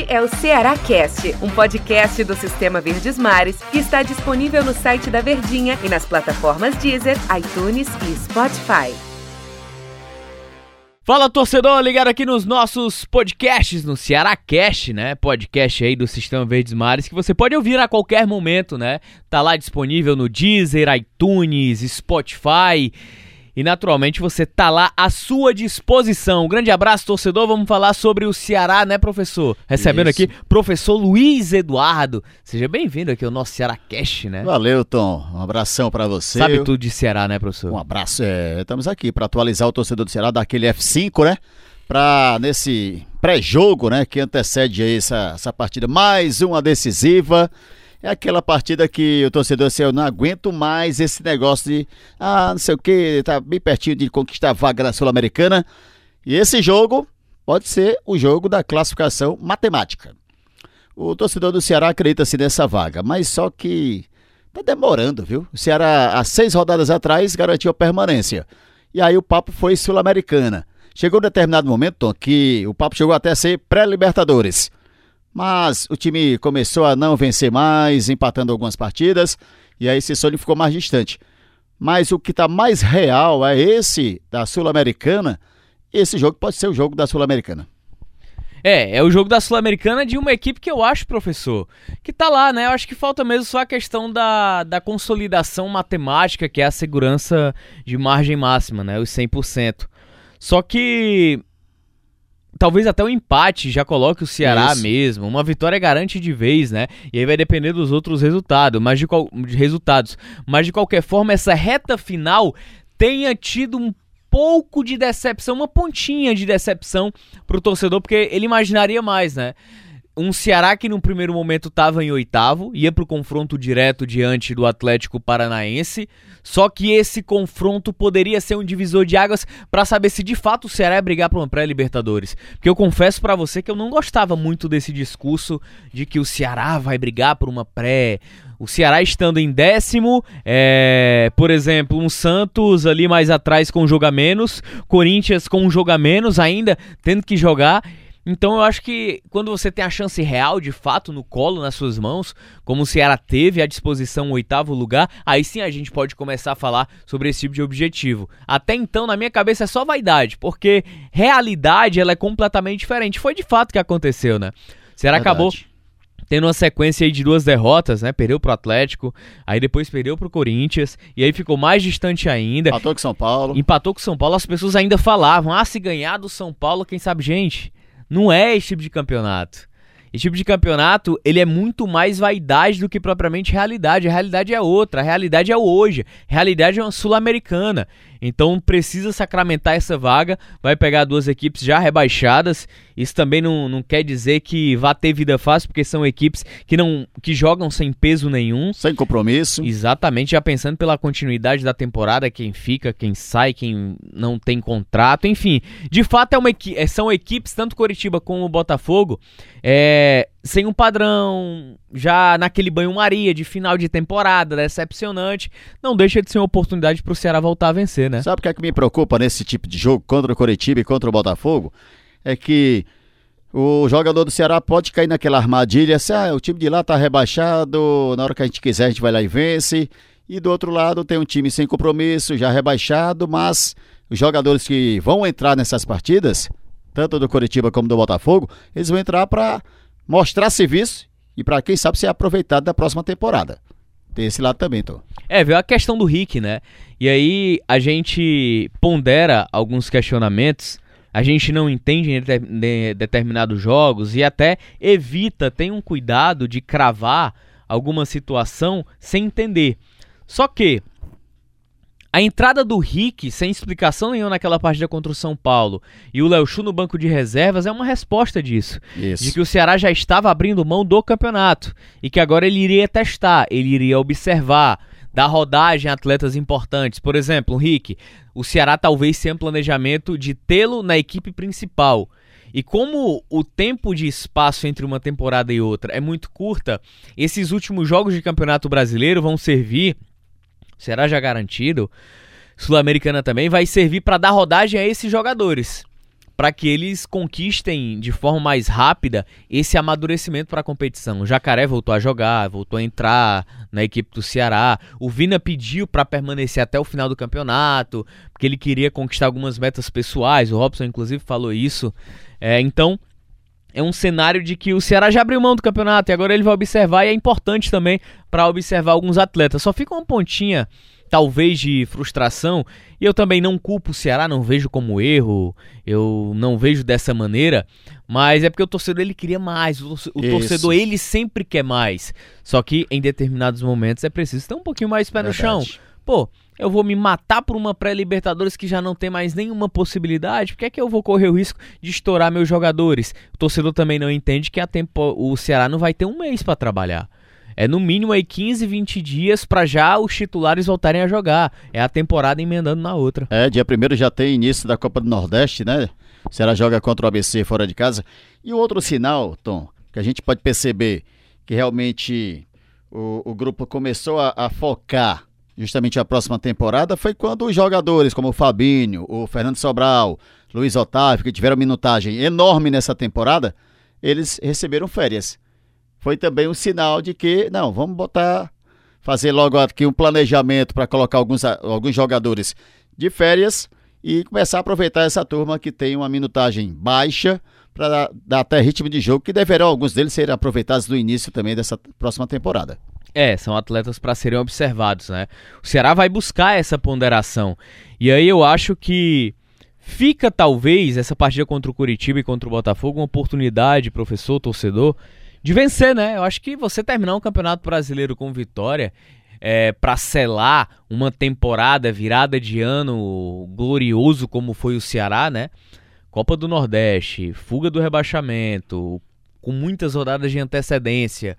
Este é o Ceará Cast, um podcast do Sistema Verdes Mares que está disponível no site da Verdinha e nas plataformas Deezer, iTunes e Spotify. Fala torcedor, ligado aqui nos nossos podcasts, no Ceará Cast, né? Podcast aí do Sistema Verdes Mares que você pode ouvir a qualquer momento, né? Tá lá disponível no Deezer, iTunes, Spotify. E naturalmente você tá lá à sua disposição. Um grande abraço, torcedor. Vamos falar sobre o Ceará, né, professor? Recebendo Isso. aqui professor Luiz Eduardo. Seja bem-vindo aqui ao nosso Ceará Cast, né? Valeu, Tom. Um abração para você. Sabe tudo de Ceará, né, professor? Um abraço. É, estamos aqui para atualizar o torcedor do Ceará daquele F5, né? Para nesse pré-jogo, né, que antecede essa, essa partida mais uma decisiva. É aquela partida que o torcedor assim, eu não aguento mais esse negócio de, ah, não sei o que, tá bem pertinho de conquistar a vaga na Sul-Americana. E esse jogo pode ser o jogo da classificação matemática. O torcedor do Ceará acredita-se nessa vaga, mas só que tá demorando, viu? O Ceará, há seis rodadas atrás, garantiu a permanência. E aí o papo foi Sul-Americana. Chegou um determinado momento, Tom, que o papo chegou até a ser pré-Libertadores. Mas o time começou a não vencer mais, empatando algumas partidas, e aí esse sonho ficou mais distante. Mas o que está mais real é esse da Sul-Americana. Esse jogo pode ser o jogo da Sul-Americana. É, é o jogo da Sul-Americana de uma equipe que eu acho, professor, que tá lá, né? Eu acho que falta mesmo só a questão da, da consolidação matemática, que é a segurança de margem máxima, né? Os 100%. Só que talvez até o um empate já coloque o Ceará Isso. mesmo. Uma vitória garante de vez, né? E aí vai depender dos outros resultados, mas de, qual, de resultados. Mas de qualquer forma, essa reta final tenha tido um pouco de decepção, uma pontinha de decepção pro torcedor, porque ele imaginaria mais, né? Um Ceará que no primeiro momento estava em oitavo, ia para o confronto direto diante do Atlético Paranaense, só que esse confronto poderia ser um divisor de águas para saber se de fato o Ceará ia brigar para uma pré-Libertadores. Porque eu confesso para você que eu não gostava muito desse discurso de que o Ceará vai brigar por uma pré. O Ceará estando em décimo, é, por exemplo, um Santos ali mais atrás com um jogo a menos, Corinthians com um jogo a menos ainda, tendo que jogar. Então eu acho que quando você tem a chance real, de fato, no colo, nas suas mãos, como o Ceará teve à disposição o oitavo lugar, aí sim a gente pode começar a falar sobre esse tipo de objetivo. Até então, na minha cabeça, é só vaidade, porque realidade ela é completamente diferente. Foi de fato que aconteceu, né? O Ceará Verdade. acabou tendo uma sequência aí de duas derrotas, né? Perdeu pro Atlético, aí depois perdeu pro Corinthians, e aí ficou mais distante ainda. Empatou com São Paulo. Empatou com São Paulo, as pessoas ainda falavam, ah, se ganhar do São Paulo, quem sabe, gente, não é esse tipo de campeonato. Esse tipo de campeonato, ele é muito mais vaidade do que propriamente realidade. A realidade é outra, a realidade é o hoje. A realidade é uma sul-americana. Então precisa sacramentar essa vaga. Vai pegar duas equipes já rebaixadas. Isso também não, não quer dizer que vá ter vida fácil, porque são equipes que não que jogam sem peso nenhum. Sem compromisso. Exatamente, já pensando pela continuidade da temporada, quem fica, quem sai, quem não tem contrato, enfim. De fato, é uma, são equipes, tanto Coritiba como o Botafogo, é, sem um padrão, já naquele banho-maria de final de temporada, decepcionante, não deixa de ser uma oportunidade para o Ceará voltar a vencer, né? Sabe o que é que me preocupa nesse tipo de jogo contra o Coritiba e contra o Botafogo? É que o jogador do Ceará pode cair naquela armadilha, se ah, o time de lá tá rebaixado, na hora que a gente quiser a gente vai lá e vence. E do outro lado tem um time sem compromisso, já rebaixado, mas os jogadores que vão entrar nessas partidas, tanto do Coritiba como do Botafogo, eles vão entrar para mostrar serviço e para quem sabe ser aproveitado da próxima temporada. Tem esse lado também, Tom. É, veio a questão do Rick, né? E aí a gente pondera alguns questionamentos, a gente não entende em determinados jogos e até evita, tem um cuidado de cravar alguma situação sem entender. Só que a entrada do Rick, sem explicação nenhuma naquela partida contra o São Paulo, e o Léo Chu no banco de reservas é uma resposta disso. Isso. De que o Ceará já estava abrindo mão do campeonato e que agora ele iria testar, ele iria observar, dar rodagem a atletas importantes. Por exemplo, o Rick, o Ceará talvez tenha um planejamento de tê-lo na equipe principal. E como o tempo de espaço entre uma temporada e outra é muito curta, esses últimos jogos de Campeonato Brasileiro vão servir será já garantido, Sul-Americana também, vai servir para dar rodagem a esses jogadores. para que eles conquistem de forma mais rápida esse amadurecimento para a competição. O Jacaré voltou a jogar, voltou a entrar na equipe do Ceará. O Vina pediu para permanecer até o final do campeonato, porque ele queria conquistar algumas metas pessoais. O Robson, inclusive, falou isso. É, então, é um cenário de que o Ceará já abriu mão do campeonato e agora ele vai observar, e é importante também para observar alguns atletas. Só fica uma pontinha talvez de frustração, e eu também não culpo o Ceará, não vejo como erro, eu não vejo dessa maneira, mas é porque o torcedor ele queria mais, o torcedor ele sempre quer mais. Só que em determinados momentos é preciso ter um pouquinho mais pé no chão. Pô, eu vou me matar por uma pré-Libertadores que já não tem mais nenhuma possibilidade, por que é que eu vou correr o risco de estourar meus jogadores? O torcedor também não entende que a tempo, o Ceará não vai ter um mês para trabalhar. É no mínimo aí 15, 20 dias para já os titulares voltarem a jogar. É a temporada emendando na outra. É, dia 1 já tem início da Copa do Nordeste, né? O Ceará joga contra o ABC fora de casa. E o outro sinal, Tom, que a gente pode perceber que realmente o, o grupo começou a, a focar justamente a próxima temporada foi quando os jogadores como o Fabinho, o Fernando Sobral, Luiz Otávio, que tiveram minutagem enorme nessa temporada, eles receberam férias. Foi também um sinal de que, não, vamos botar, fazer logo aqui um planejamento para colocar alguns, alguns jogadores de férias e começar a aproveitar essa turma que tem uma minutagem baixa para dar até ritmo de jogo, que deverão alguns deles serem aproveitados no início também dessa próxima temporada. É, são atletas para serem observados, né? O Ceará vai buscar essa ponderação. E aí eu acho que fica talvez essa partida contra o Curitiba e contra o Botafogo uma oportunidade, professor, torcedor, de vencer, né? Eu acho que você terminar um campeonato brasileiro com vitória é, para selar uma temporada virada de ano glorioso como foi o Ceará, né? Copa do Nordeste, fuga do rebaixamento, com muitas rodadas de antecedência.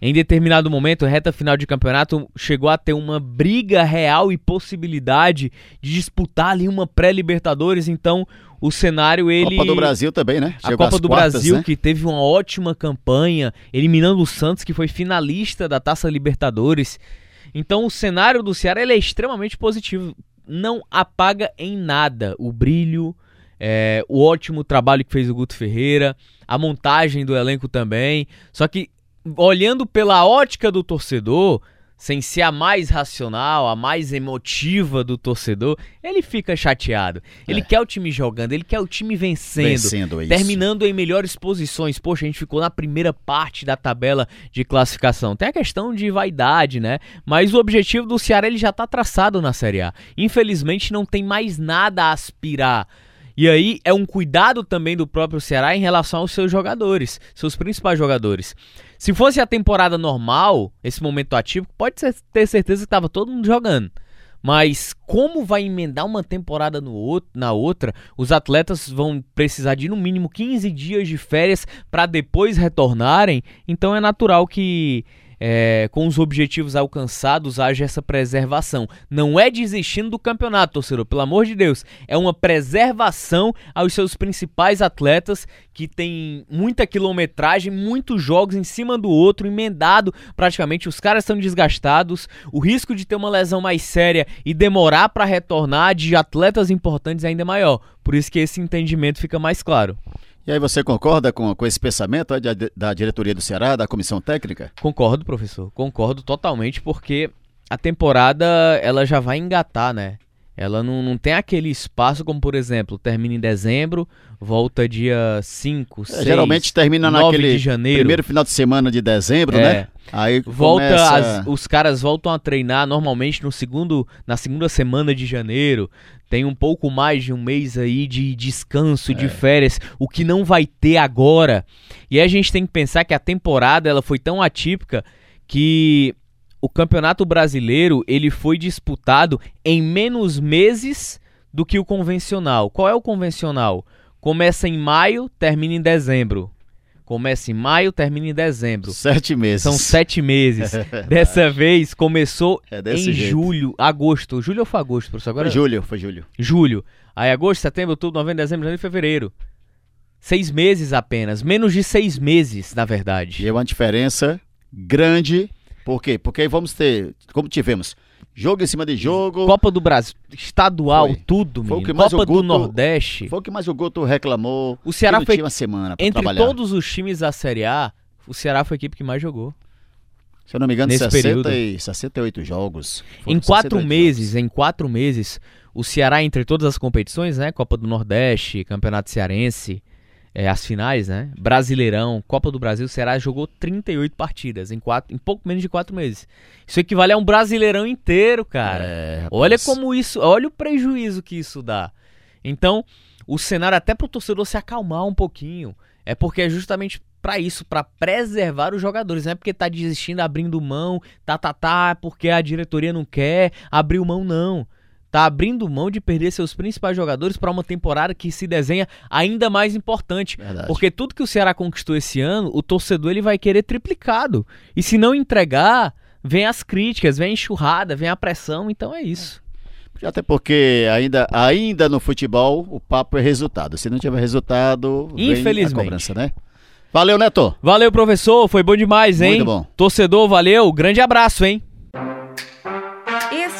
Em determinado momento, reta final de campeonato, chegou a ter uma briga real e possibilidade de disputar ali uma pré-Libertadores. Então, o cenário ele Copa do Brasil também, né? Chegou a Copa do quartas, Brasil né? que teve uma ótima campanha, eliminando o Santos que foi finalista da Taça Libertadores. Então o cenário do Ceará é extremamente positivo, não apaga em nada o brilho, é, o ótimo trabalho que fez o Guto Ferreira, a montagem do elenco também. Só que olhando pela ótica do torcedor, sem ser a mais racional, a mais emotiva do torcedor, ele fica chateado. Ele é. quer o time jogando, ele quer o time vencendo, vencendo é terminando em melhores posições. Poxa, a gente ficou na primeira parte da tabela de classificação. Tem a questão de vaidade, né? Mas o objetivo do Ceará ele já está traçado na Série A. Infelizmente não tem mais nada a aspirar. E aí é um cuidado também do próprio Ceará em relação aos seus jogadores, seus principais jogadores. Se fosse a temporada normal, esse momento ativo, pode ter certeza que estava todo mundo jogando. Mas como vai emendar uma temporada no outro, na outra, os atletas vão precisar de no mínimo 15 dias de férias para depois retornarem. Então é natural que é, com os objetivos alcançados, haja essa preservação. Não é desistindo do campeonato, torcedor, pelo amor de Deus. É uma preservação aos seus principais atletas que tem muita quilometragem, muitos jogos em cima do outro, emendado praticamente. Os caras estão desgastados. O risco de ter uma lesão mais séria e demorar para retornar de atletas importantes é ainda maior. Por isso que esse entendimento fica mais claro. E aí você concorda com, com esse pensamento da, da diretoria do Ceará, da comissão técnica? Concordo, professor. Concordo totalmente, porque a temporada ela já vai engatar, né? Ela não, não tem aquele espaço como, por exemplo, termina em dezembro, volta dia 5, 6, é, Geralmente termina naquele primeiro final de semana de dezembro, é. né? Aí volta começa... as, os caras voltam a treinar normalmente no segundo, na segunda semana de janeiro. Tem um pouco mais de um mês aí de descanso, é. de férias, o que não vai ter agora. E a gente tem que pensar que a temporada ela foi tão atípica que o Campeonato Brasileiro ele foi disputado em menos meses do que o convencional. Qual é o convencional? Começa em maio, termina em dezembro. Começa em maio, termina em dezembro. Sete meses. São sete meses. Dessa vez começou é em jeito. julho, agosto. Julho ou foi agosto, professor? Agora... Foi julho, foi julho. Julho. Aí agosto, setembro, outubro, novembro, dezembro, janeiro e fevereiro. Seis meses apenas. Menos de seis meses, na verdade. E é uma diferença grande por quê? Porque vamos ter, como tivemos Jogo em cima de jogo. Copa do Brasil, estadual, Foi. tudo, Foi menino. Copa o do Guto- Nordeste. Foi o que mais o Guto reclamou. O Ceará foi- uma semana Entre trabalhar. todos os times da Série A, o Ceará foi a equipe que mais jogou. Se eu não me engano, nesse 60 período. e 68 jogos. Foram em quatro 68 meses, jogos. em quatro meses, o Ceará, entre todas as competições, né? Copa do Nordeste, Campeonato Cearense, é, as finais, né? Brasileirão, Copa do Brasil, o Ceará jogou 38 partidas em, quatro, em pouco menos de quatro meses. Isso equivale a um brasileirão inteiro, cara. É. Olha como isso, olha o prejuízo que isso dá. Então, o cenário até pro torcedor se acalmar um pouquinho, é porque é justamente pra isso, pra preservar os jogadores, não é porque tá desistindo, abrindo mão, tá tá tá, porque a diretoria não quer, abriu mão não. Tá abrindo mão de perder seus principais jogadores pra uma temporada que se desenha ainda mais importante. Verdade. Porque tudo que o Ceará conquistou esse ano, o torcedor ele vai querer triplicado. E se não entregar, vem as críticas, vem a enxurrada, vem a pressão, então é isso. Até porque ainda, ainda no futebol o papo é resultado. Se não tiver resultado, vem Infelizmente. a cobrança, né? Valeu, Neto. Valeu, professor, foi bom demais, hein? Muito bom. Torcedor, valeu, grande abraço, hein?